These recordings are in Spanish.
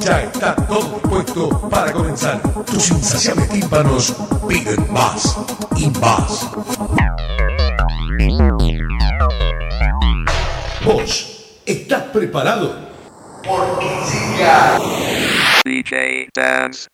Ya está todo dispuesto para comenzar. Tus insaciables tímpanos piden más y más. ¿Vos estás preparado? Porque llega DJ Dance.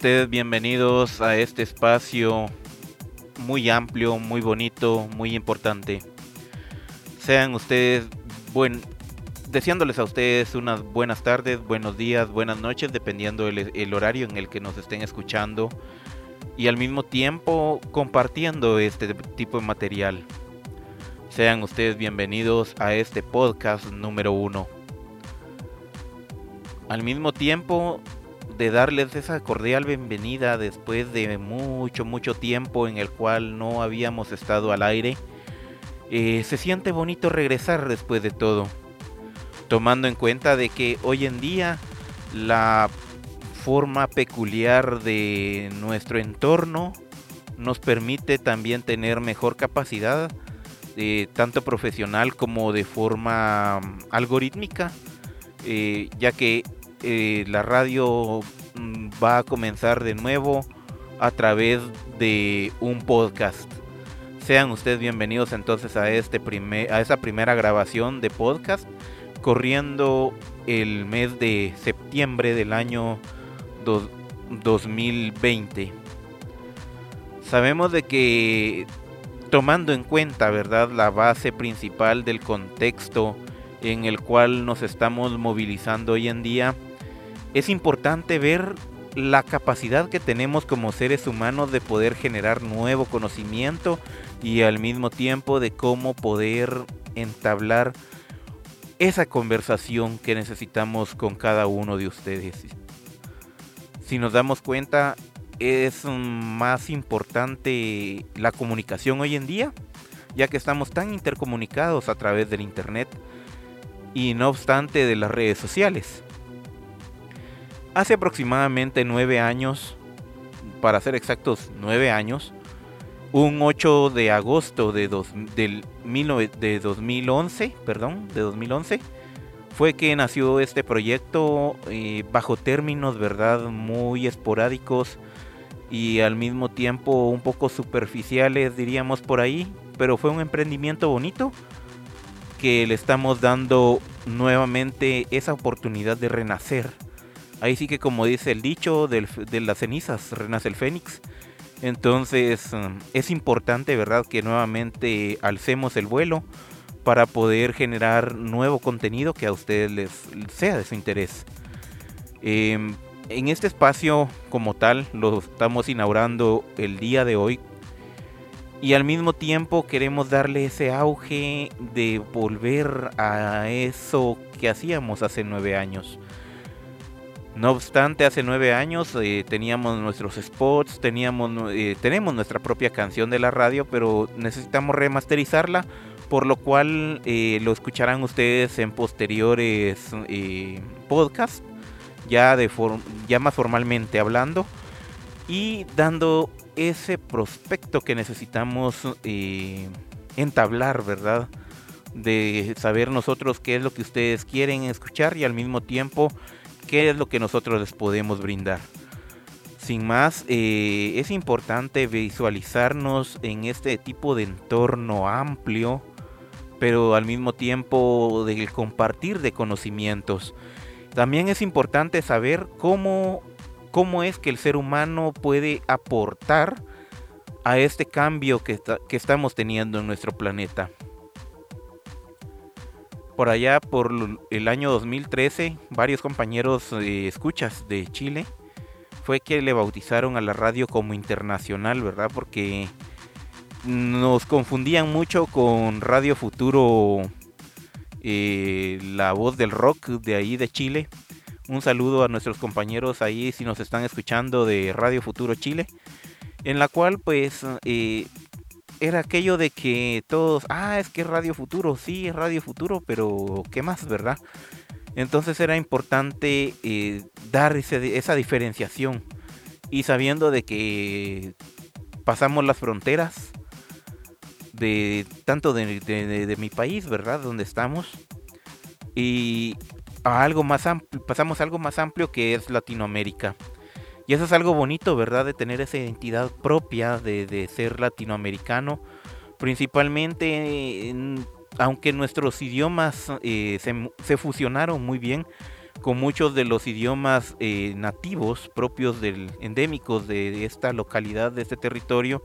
Ustedes bienvenidos a este espacio muy amplio, muy bonito, muy importante. Sean ustedes buen deseándoles a ustedes unas buenas tardes, buenos días, buenas noches, dependiendo el, el horario en el que nos estén escuchando y al mismo tiempo compartiendo este tipo de material. Sean ustedes bienvenidos a este podcast número uno. Al mismo tiempo de darles esa cordial bienvenida después de mucho, mucho tiempo en el cual no habíamos estado al aire. Eh, se siente bonito regresar después de todo, tomando en cuenta de que hoy en día la forma peculiar de nuestro entorno nos permite también tener mejor capacidad, eh, tanto profesional como de forma mm, algorítmica, eh, ya que eh, la radio mm, va a comenzar de nuevo a través de un podcast. Sean ustedes bienvenidos entonces a este primer, a esa primera grabación de podcast corriendo el mes de septiembre del año 2020. Sabemos de que tomando en cuenta, ¿verdad?, la base principal del contexto en el cual nos estamos movilizando hoy en día, es importante ver la capacidad que tenemos como seres humanos de poder generar nuevo conocimiento y al mismo tiempo de cómo poder entablar esa conversación que necesitamos con cada uno de ustedes. Si nos damos cuenta, es más importante la comunicación hoy en día, ya que estamos tan intercomunicados a través del Internet y no obstante de las redes sociales. Hace aproximadamente nueve años, para ser exactos, nueve años, un 8 de agosto de, dos, del, de 2011, perdón, de 2011, fue que nació este proyecto eh, bajo términos, verdad, muy esporádicos y al mismo tiempo un poco superficiales, diríamos por ahí, pero fue un emprendimiento bonito que le estamos dando nuevamente esa oportunidad de renacer Ahí sí que como dice el dicho, de las cenizas renace el fénix. Entonces um, es importante, ¿verdad?, que nuevamente alcemos el vuelo para poder generar nuevo contenido que a ustedes les sea de su interés. Em, en este espacio como tal lo estamos inaugurando el día de hoy y al mismo tiempo queremos darle ese auge de volver a eso que hacíamos hace nueve años. No obstante, hace nueve años eh, teníamos nuestros spots, teníamos, eh, tenemos nuestra propia canción de la radio, pero necesitamos remasterizarla, por lo cual eh, lo escucharán ustedes en posteriores podcasts, ya, de ya más formalmente hablando, y dando ese prospecto que necesitamos entablar, ¿verdad? De saber nosotros qué es lo que ustedes quieren escuchar y al mismo tiempo qué es lo que nosotros les podemos brindar. Sin más, eh, es importante visualizarnos en este tipo de entorno amplio, pero al mismo tiempo de compartir de conocimientos. También es importante saber cómo, cómo es que el ser humano puede aportar a este cambio que, que estamos teniendo en nuestro planeta por allá por el año 2013, varios compañeros escuchas de Chile fue que le bautizaron a la radio como internacional, ¿verdad? Porque nos confundían mucho con Radio Futuro, eh, la voz del rock de ahí de Chile. Un saludo a nuestros compañeros ahí si nos están escuchando de Radio Futuro Chile, en la cual pues eh, era aquello de que todos, ah, es que es Radio Futuro, sí, es Radio Futuro, pero ¿qué más, verdad? Entonces era importante eh, dar esa diferenciación y sabiendo de que pasamos las fronteras de tanto de, mi país, ¿verdad? Donde estamos y algo más pasamos algo más amplio que es Latinoamérica. Y eso es algo bonito, ¿verdad? De tener esa identidad propia de, ser latinoamericano. Principalmente, aunque nuestros idiomas eh, se, fusionaron muy bien con muchos de los idiomas eh, nativos propios del endémicos de esta localidad, de este territorio,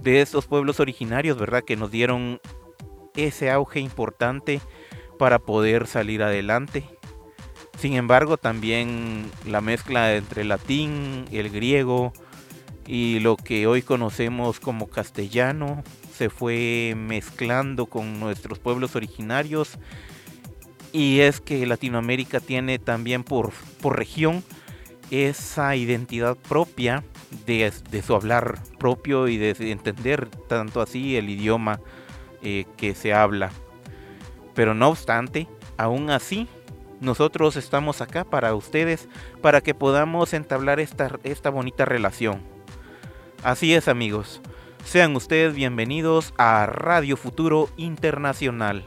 de estos pueblos originarios, ¿verdad? Que nos dieron ese auge importante para poder salir adelante. Sin embargo, también la mezcla entre latín, el griego y lo que hoy conocemos como castellano se fue mezclando con nuestros pueblos originarios. Y es que Latinoamérica tiene también por, por región esa identidad propia de, su hablar propio y de entender tanto así el idioma eh, que se habla. Pero no obstante, aún así nosotros estamos acá para ustedes, para que podamos entablar esta, esta bonita relación. Así es amigos, sean ustedes bienvenidos a Radio Futuro Internacional,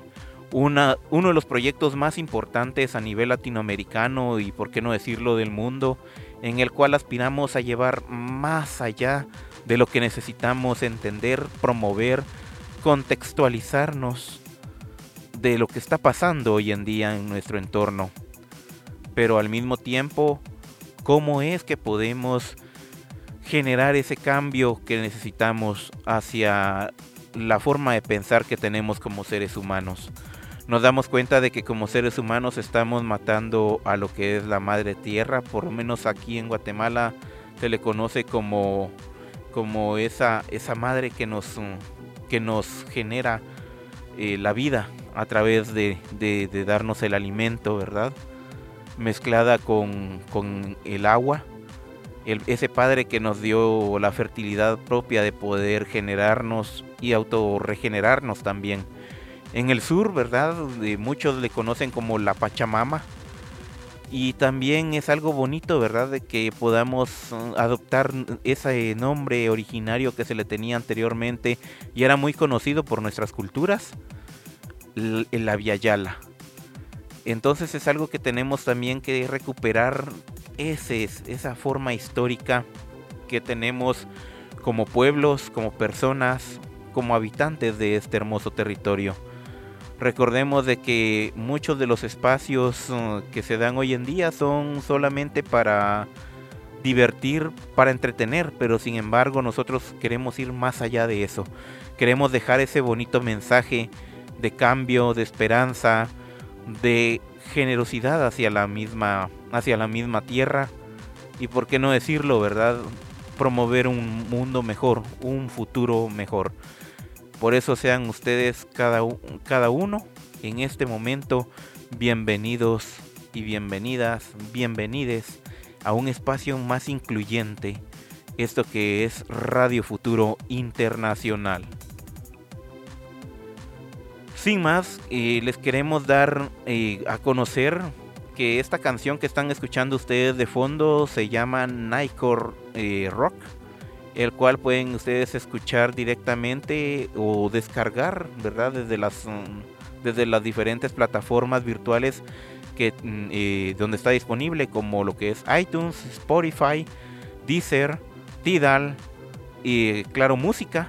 una, uno de los proyectos más importantes a nivel latinoamericano y por qué no decirlo del mundo, en el cual aspiramos a llevar más allá de lo que necesitamos entender, promover, contextualizarnos de lo que está pasando hoy en día en nuestro entorno. Pero al mismo tiempo, ¿cómo es que podemos generar ese cambio que necesitamos hacia la forma de pensar que tenemos como seres humanos? Nos damos cuenta de que como seres humanos estamos matando a lo que es la madre tierra, por lo menos aquí en Guatemala se le conoce como, como esa, esa madre que nos, que nos genera eh, la vida, a través de, darnos el alimento, ¿verdad? Mezclada con, el agua. ese Padre que nos dio la fertilidad propia de poder generarnos y autorregenerarnos también. En el sur, ¿verdad? muchos le conocen como la Pachamama. Y también es algo bonito, ¿verdad? De que podamos uh, adoptar ese nombre originario que se le tenía anteriormente y era muy conocido por nuestras culturas la Via Yala. Entonces es algo que tenemos también que recuperar ese, esa forma histórica que tenemos como pueblos, como personas, como habitantes de este hermoso territorio. Recordemos de que muchos de los espacios uh, que se dan hoy en día son solamente para divertir, para entretener, pero sin embargo nosotros queremos ir más allá de eso. Queremos dejar ese bonito mensaje de cambio, de esperanza, de generosidad hacia la misma, hacia la misma tierra. Y por qué no decirlo, ¿verdad? promover un mundo mejor, un futuro mejor. Por eso sean ustedes cada, cada uno en este momento bienvenidos y bienvenidas, bienvenides a un espacio más incluyente, esto que es Radio Futuro Internacional. Sin más, eh, les queremos dar eh, a conocer que esta canción que están escuchando ustedes de fondo se llama Nightcore eh, Rock, el cual pueden ustedes escuchar directamente o descargar, ¿verdad? Desde las, mm, desde las diferentes plataformas virtuales que, mm, donde está disponible, como lo que es iTunes, Spotify, Deezer, Tidal, Claro Música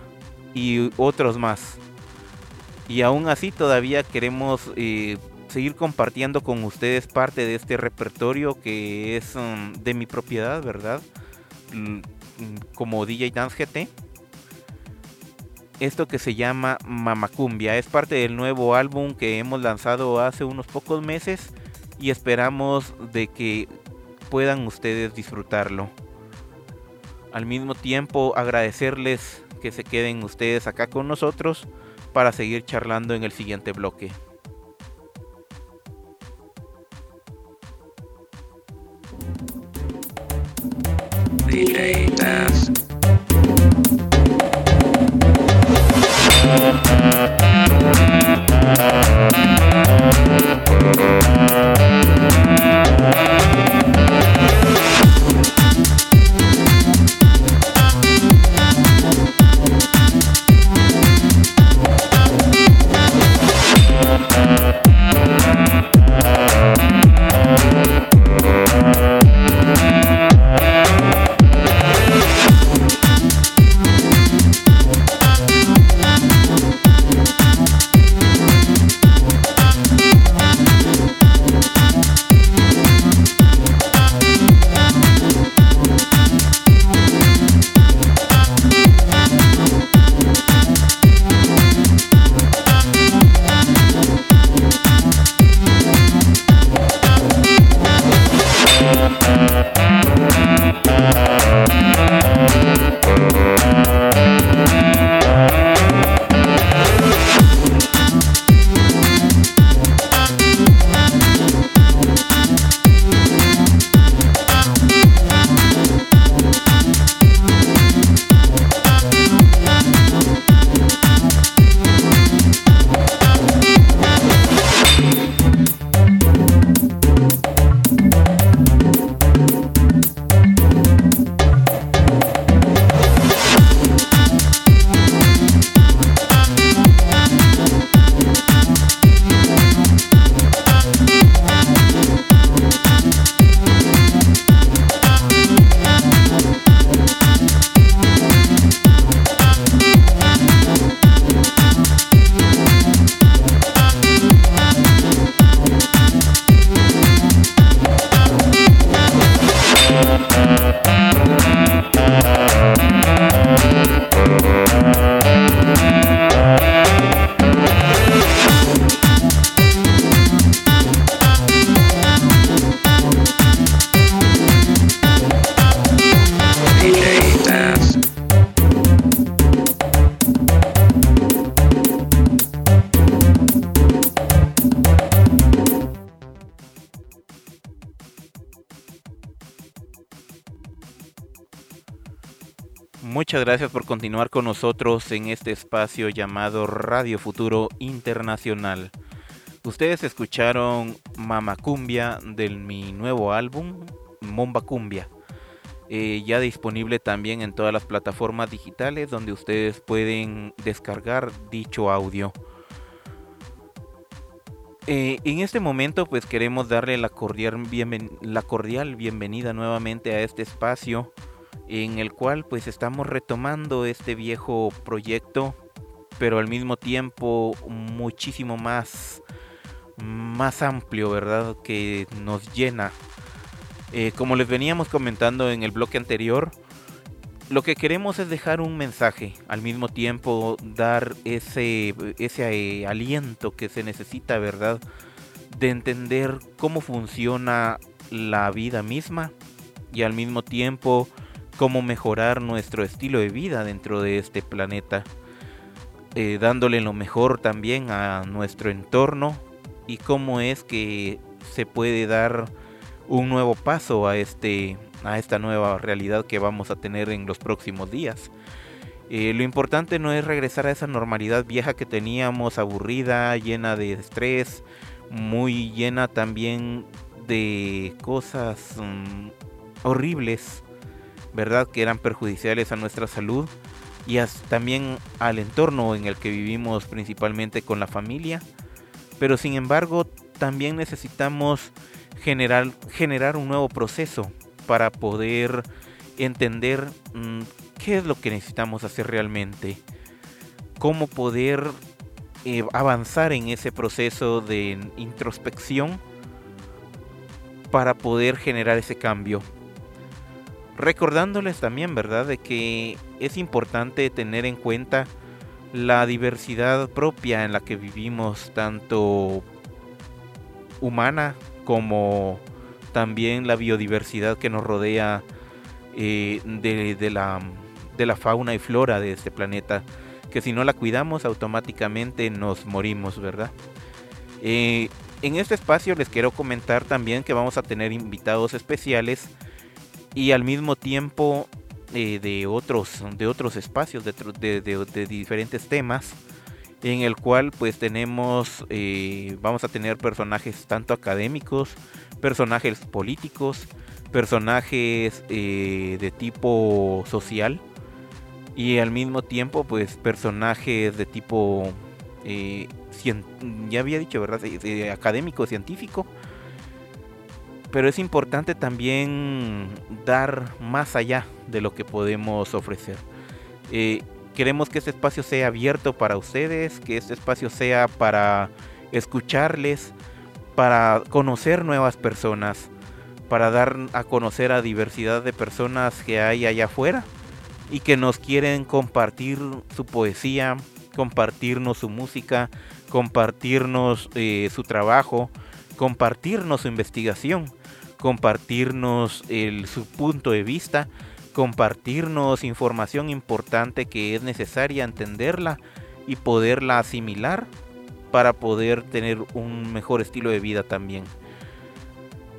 y otros más. Y aún así todavía queremos eh, seguir compartiendo con ustedes parte de este repertorio que es um, de mi propiedad, ¿verdad? Mm, como DJ Dance GT. Esto que se llama Mamacumbia es parte del nuevo álbum que hemos lanzado hace unos pocos meses y esperamos de que puedan ustedes disfrutarlo. Al mismo tiempo agradecerles que se queden ustedes acá con nosotros para seguir charlando en el siguiente bloque. Gracias por continuar con nosotros en este espacio llamado Radio Futuro Internacional. Ustedes escucharon Mama Cumbia de mi nuevo álbum, Momba Cumbia. Eh, ya disponible también en todas las plataformas digitales donde ustedes pueden descargar dicho audio. Eh, en este momento pues queremos darle la cordial bienvenida nuevamente a este espacio en el cual pues estamos retomando este viejo proyecto, pero al mismo tiempo muchísimo más, más amplio, ¿verdad? Que nos llena. Eh, como les veníamos comentando en el bloque anterior, lo que queremos es dejar un mensaje, al mismo tiempo dar ese, ese aliento que se necesita, ¿verdad? De entender cómo funciona la vida misma y al mismo tiempo cómo mejorar nuestro estilo de vida dentro de este planeta, eh, dándole lo mejor también a nuestro entorno y cómo es que se puede dar un nuevo paso a este a esta nueva realidad que vamos a tener en los próximos días. Eh, lo importante no es regresar a esa normalidad vieja que teníamos, aburrida, llena de estrés, muy llena también de cosas mm, horribles, ¿verdad? Que eran perjudiciales a nuestra salud y también al entorno en el que vivimos, principalmente con la familia. Pero sin embargo, también necesitamos generar, un nuevo proceso para poder entender mm, qué es lo que necesitamos hacer realmente, cómo poder eh, avanzar en ese proceso de introspección para poder generar ese cambio. Recordándoles también, ¿verdad?, de que es importante tener en cuenta la diversidad propia en la que vivimos, tanto humana como también la biodiversidad que nos rodea eh, de, la, fauna y flora de este planeta, que si no la cuidamos automáticamente nos morimos, ¿verdad? Eh, en este espacio les quiero comentar también que vamos a tener invitados especiales y al mismo tiempo eh, de, otros, de otros espacios, de, de, diferentes temas, en el cual pues tenemos, vamos a tener personajes tanto académicos, personajes políticos, personajes eh, de tipo social y al mismo tiempo pues personajes de tipo eh, ya había dicho verdad académico científico pero es importante también dar más allá de lo que podemos ofrecer. Eh, queremos que este espacio sea abierto para ustedes que este espacio sea para escucharles para conocer nuevas personas, para dar a conocer a diversidad de personas que hay allá afuera y que nos quieren compartir su poesía, compartirnos su música, compartirnos eh, su trabajo, compartirnos su investigación, compartirnos su punto de vista, compartirnos información importante que es necesaria entenderla y poderla asimilar para poder tener un mejor estilo de vida también.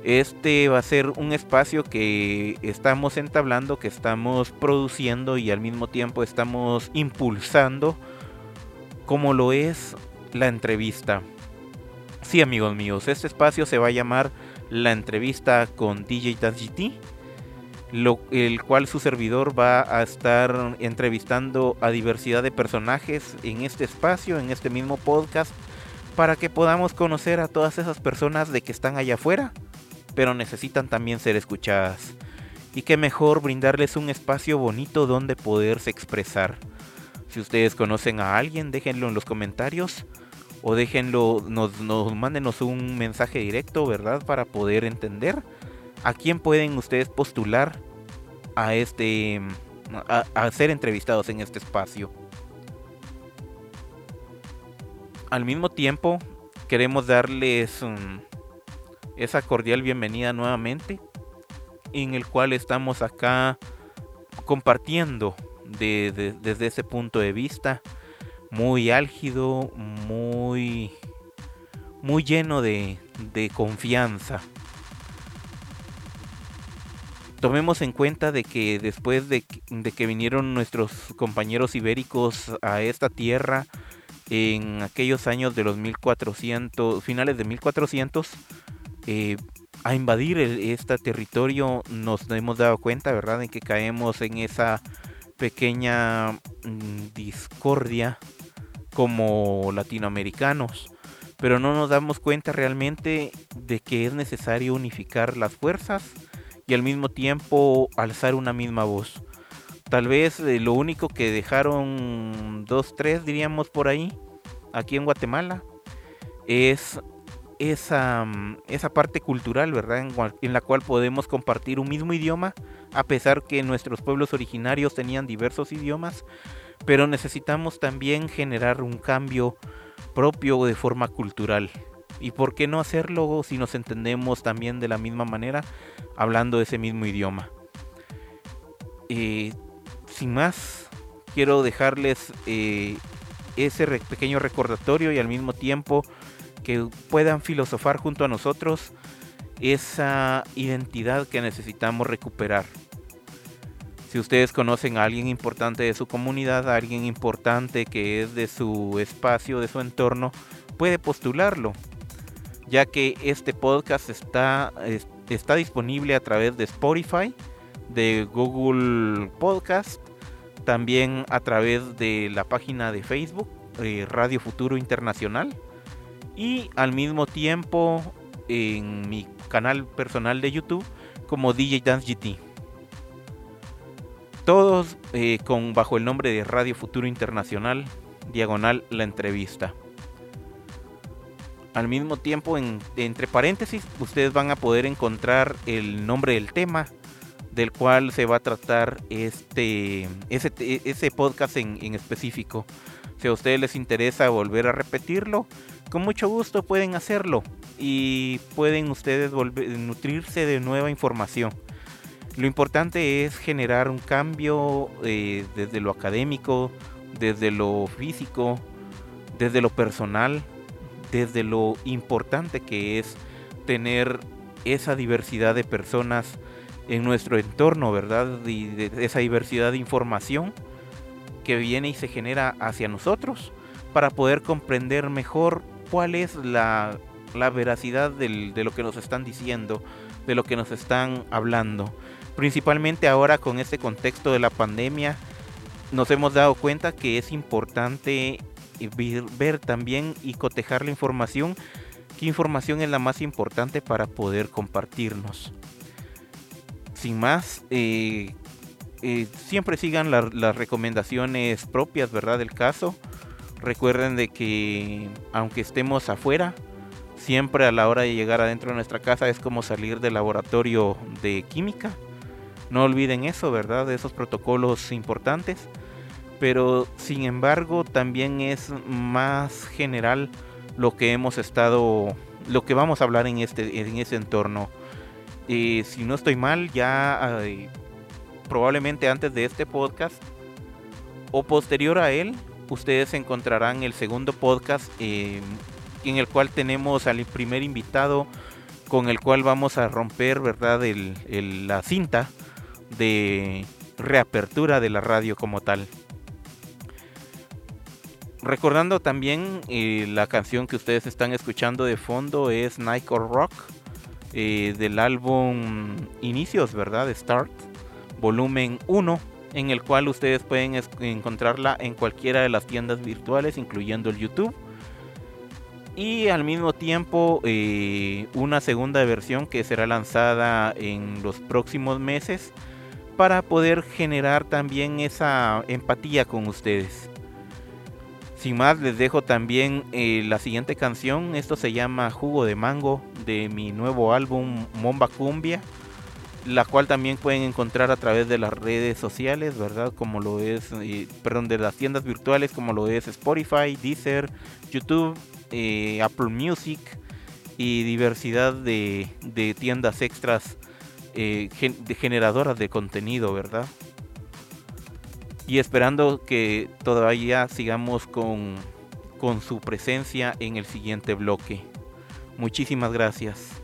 Este va a ser un espacio que estamos entablando, que estamos produciendo y al mismo tiempo estamos impulsando como lo es la entrevista. Sí amigos míos, este espacio se va a llamar la entrevista con DJ lo, el cual su servidor va a estar entrevistando a diversidad de personajes en este espacio, en este mismo podcast, para que podamos conocer a todas esas personas de que están allá afuera, pero necesitan también ser escuchadas. Y qué mejor brindarles un espacio bonito donde poderse expresar. Si ustedes conocen a alguien, déjenlo en los comentarios o déjenlo, nos, nos mándenos un mensaje directo, ¿verdad? Para poder entender a quién pueden ustedes postular a este a, ser entrevistados en este espacio. Al mismo tiempo, queremos darles esa cordial bienvenida nuevamente, en el cual estamos acá compartiendo desde ese punto de vista muy álgido, muy, muy lleno de, de confianza tomemos en cuenta de que después de, que vinieron nuestros compañeros ibéricos a esta tierra en aquellos años de los 1400, finales de 1400, eh, a invadir este territorio nos hemos dado cuenta, ¿verdad?, en que caemos en esa pequeña mm, discordia como latinoamericanos, pero no nos damos cuenta realmente de que es necesario unificar las fuerzas y al mismo tiempo alzar una misma voz. Tal vez eh, lo único que dejaron dos, tres diríamos por ahí, aquí en Guatemala, es esa, mm, esa parte cultural, ¿verdad? En, en, la cual podemos compartir un mismo idioma, a pesar que nuestros pueblos originarios tenían diversos idiomas, pero necesitamos también generar un cambio propio de forma cultural. ¿Y por qué no hacerlo si nos entendemos también de la misma manera, hablando ese mismo idioma? Eh, sin más, quiero dejarles eh, ese pequeño recordatorio y al mismo tiempo que puedan filosofar junto a nosotros esa identidad que necesitamos recuperar. Si ustedes conocen a alguien importante de su comunidad, a alguien importante que es de su espacio, de su entorno, puede postularlo, ya que este podcast está, está disponible a través de Spotify, de Google Podcast, también a través de la página de Facebook, eh, Radio Futuro Internacional, y al mismo tiempo en mi canal personal de YouTube como DJ Dance GT. Todos eh, con bajo el nombre de Radio Futuro Internacional, diagonal la entrevista. Al mismo tiempo, entre paréntesis, ustedes van a poder encontrar el nombre del tema del cual se va a tratar este ese, podcast en, en específico. Si a ustedes les interesa volver a repetirlo, con mucho gusto pueden hacerlo y pueden ustedes volver, nutrirse de nueva información. Lo importante es generar un cambio eh, desde lo académico, desde lo físico, desde lo personal, desde lo importante que es tener esa diversidad de personas en nuestro entorno, ¿verdad? Y esa diversidad de información que viene y se genera hacia nosotros para poder comprender mejor cuál es la, veracidad de lo que nos están diciendo, de lo que nos están hablando. Principalmente ahora con este contexto de la pandemia, nos hemos dado cuenta que es importante ver, también y cotejar la información, qué información es la más importante para poder compartirnos. Sin más, eh, eh, siempre sigan las recomendaciones propias, ¿verdad? Del caso. Recuerden de que aunque estemos afuera, siempre a la hora de llegar adentro de nuestra casa es como salir del laboratorio de química. No olviden eso, ¿verdad? De esos protocolos importantes. Pero sin embargo también es más general lo que hemos estado, lo que vamos a hablar en este, en entorno. Eh, si no estoy mal, ya probablemente antes de este podcast o posterior a él, ustedes encontrarán el segundo podcast eh, en el cual tenemos al primer invitado con el cual vamos a romper, ¿verdad? la cinta de reapertura de la radio como tal. Recordando también eh, la canción que ustedes están escuchando de fondo es Night Rock eh, del álbum Inicios, ¿verdad? Start, volumen 1 en el cual ustedes pueden encontrarla en cualquiera de las tiendas virtuales, incluyendo el YouTube. Y al mismo tiempo eh, una segunda versión que será lanzada en los próximos meses para poder generar también esa empatía con ustedes. Sin más, les dejo también eh, la siguiente canción. Esto se llama Jugo de Mango de mi nuevo álbum Momba Cumbia la cual también pueden encontrar a través de las redes sociales, ¿verdad? Como lo es, eh, perdón, de las tiendas virtuales como lo es Spotify, Deezer, YouTube, eh, Apple Music y diversidad de, tiendas extras eh, de generadoras de contenido, ¿verdad? Y esperando que todavía sigamos con, con su presencia en el siguiente bloque. Muchísimas gracias.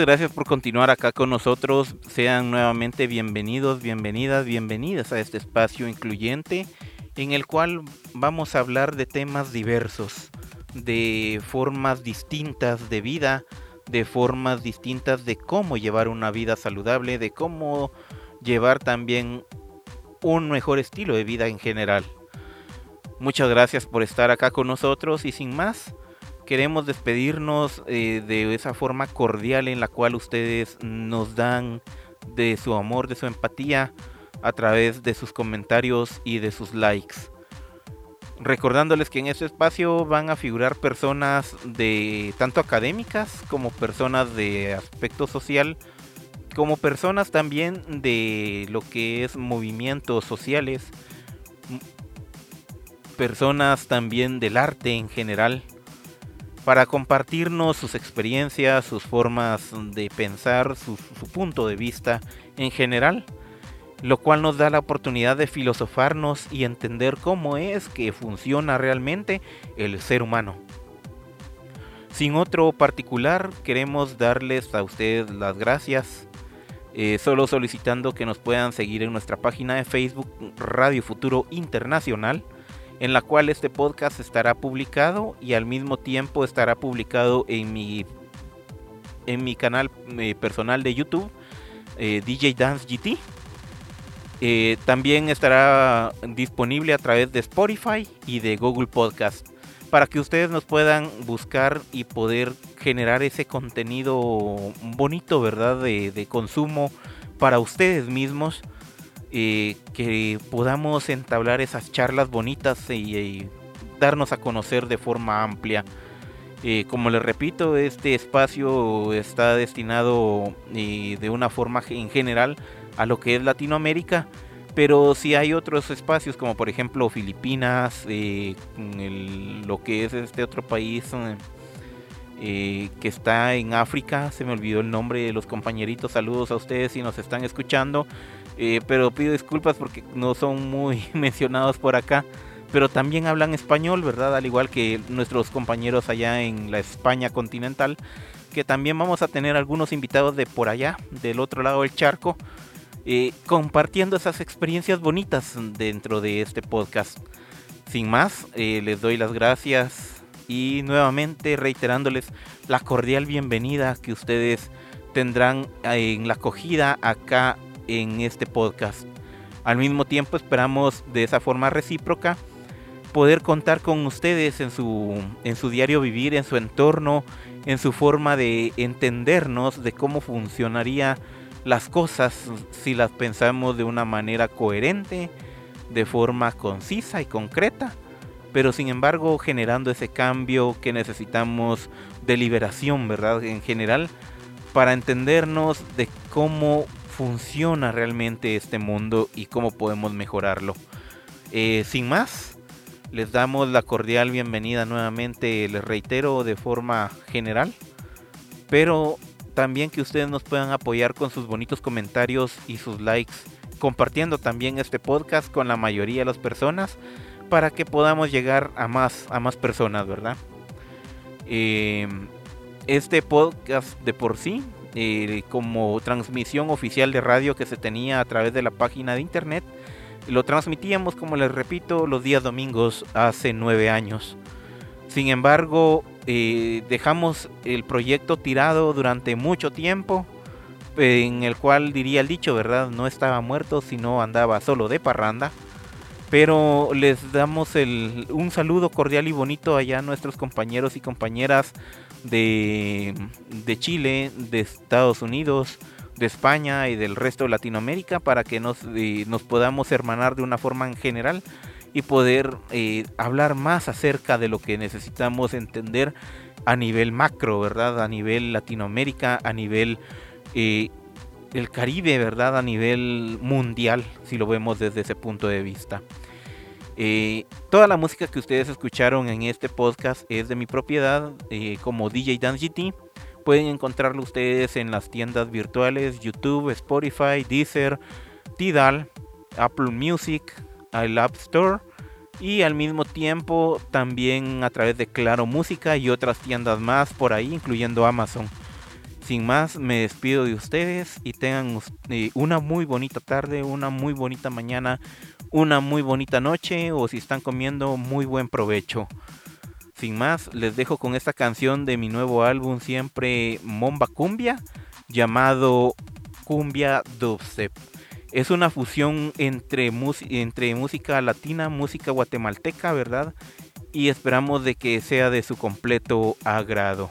Muchas gracias por continuar acá con nosotros. Sean nuevamente bienvenidos, bienvenidas, bienvenidas a este espacio incluyente en el cual vamos a hablar de temas diversos, de formas distintas de vida, de formas distintas de cómo llevar una vida saludable, de cómo llevar también un mejor estilo de vida en general. Muchas gracias por estar acá con nosotros y sin más, queremos despedirnos eh, de esa forma cordial en la cual ustedes nos dan de su amor, de su empatía a través de sus comentarios y de sus likes. Recordándoles que en este espacio van a figurar personas de tanto académicas como personas de aspecto social, como personas también de lo que es movimientos sociales, personas también del arte en general, para compartirnos sus experiencias, sus formas de pensar, su, punto de vista en general lo cual nos da la oportunidad de filosofarnos y entender cómo es que funciona realmente el ser humano. Sin otro particular, queremos darles a ustedes las gracias, eh, solo solicitando que nos puedan seguir en nuestra página de Facebook Radio Futuro Internacional, en la cual este podcast estará publicado y al mismo tiempo estará publicado en mi, en mi canal eh, personal de YouTube, eh, DJ Dance GT eh, también estará disponible a través de Spotify y de Google Podcast para que ustedes nos puedan buscar y poder generar ese contenido bonito, ¿verdad? De, consumo para ustedes mismos. Eh, que podamos entablar esas charlas bonitas y, darnos a conocer de forma amplia. Eh, como les repito, este espacio está destinado de una forma en general a lo que es Latinoamérica. Pero si hay otros espacios como por ejemplo Filipinas, eh, lo que es este otro país eh, eh, que está en África, se me olvidó el nombre de los compañeritos, saludos a ustedes si nos están escuchando, pero pido disculpas porque no son muy mencionados por acá, pero también hablan español, ¿verdad? Al igual que nuestros compañeros allá en la España continental, que también vamos a tener algunos invitados de por allá, del otro lado del charco. Eh, compartiendo esas experiencias bonitas dentro de este podcast. Sin más, eh, les doy las gracias y nuevamente reiterándoles la cordial bienvenida que ustedes tendrán en la acogida acá en este podcast. Al mismo tiempo esperamos de esa forma recíproca poder contar con ustedes en su, en su diario vivir, en su entorno, en su forma de entendernos, de cómo funcionaría las cosas si las pensamos de una manera coherente, de forma concisa y concreta, pero sin embargo generando ese cambio que necesitamos de liberación, ¿verdad? En general, para entendernos de cómo funciona realmente este mundo y cómo podemos mejorarlo. Eh, sin más, les damos la cordial bienvenida nuevamente, les reitero de forma general, pero también que ustedes nos puedan apoyar con sus bonitos comentarios y sus likes, compartiendo también este podcast con la mayoría de las personas para que podamos llegar a más, a más personas, ¿verdad? Em, este podcast de por sí, eh, como transmisión oficial de radio que se tenía a través de la página de internet, lo transmitíamos, como les repito, los días domingos hace nueve años. Sin embargo, eh, dejamos el proyecto tirado durante mucho tiempo, en el cual diría el dicho, ¿verdad? No estaba muerto, sino andaba solo de parranda. Pero les damos un saludo cordial y bonito allá a nuestros compañeros y compañeras de, Chile, de Estados Unidos, de España y del resto de Latinoamérica para que nos, eh, nos podamos hermanar de una forma en general y poder eh, hablar más acerca de lo que necesitamos entender a nivel macro, ¿verdad? A nivel Latinoamérica, a nivel eh, el Caribe, ¿verdad? A nivel mundial, si lo vemos desde ese punto de vista. Eh, toda la música que ustedes escucharon en este podcast es de mi propiedad, como DJ Dance GT. Pueden encontrarlo ustedes en las tiendas virtuales YouTube, Spotify, Deezer, Tidal, Apple Music, al App Store y al mismo tiempo también a través de Claro Música y otras tiendas más por ahí, incluyendo Amazon. Sin más, me despido de ustedes y tengan eh, una muy bonita tarde, una muy bonita mañana, una muy bonita noche o si están comiendo, muy buen provecho. Sin más, les dejo con esta canción de mi nuevo álbum siempre Momba Cumbia llamado Cumbia Dubstep. Es una fusión entre, entre música latina, música guatemalteca, ¿verdad? Y esperamos de que sea de su completo agrado.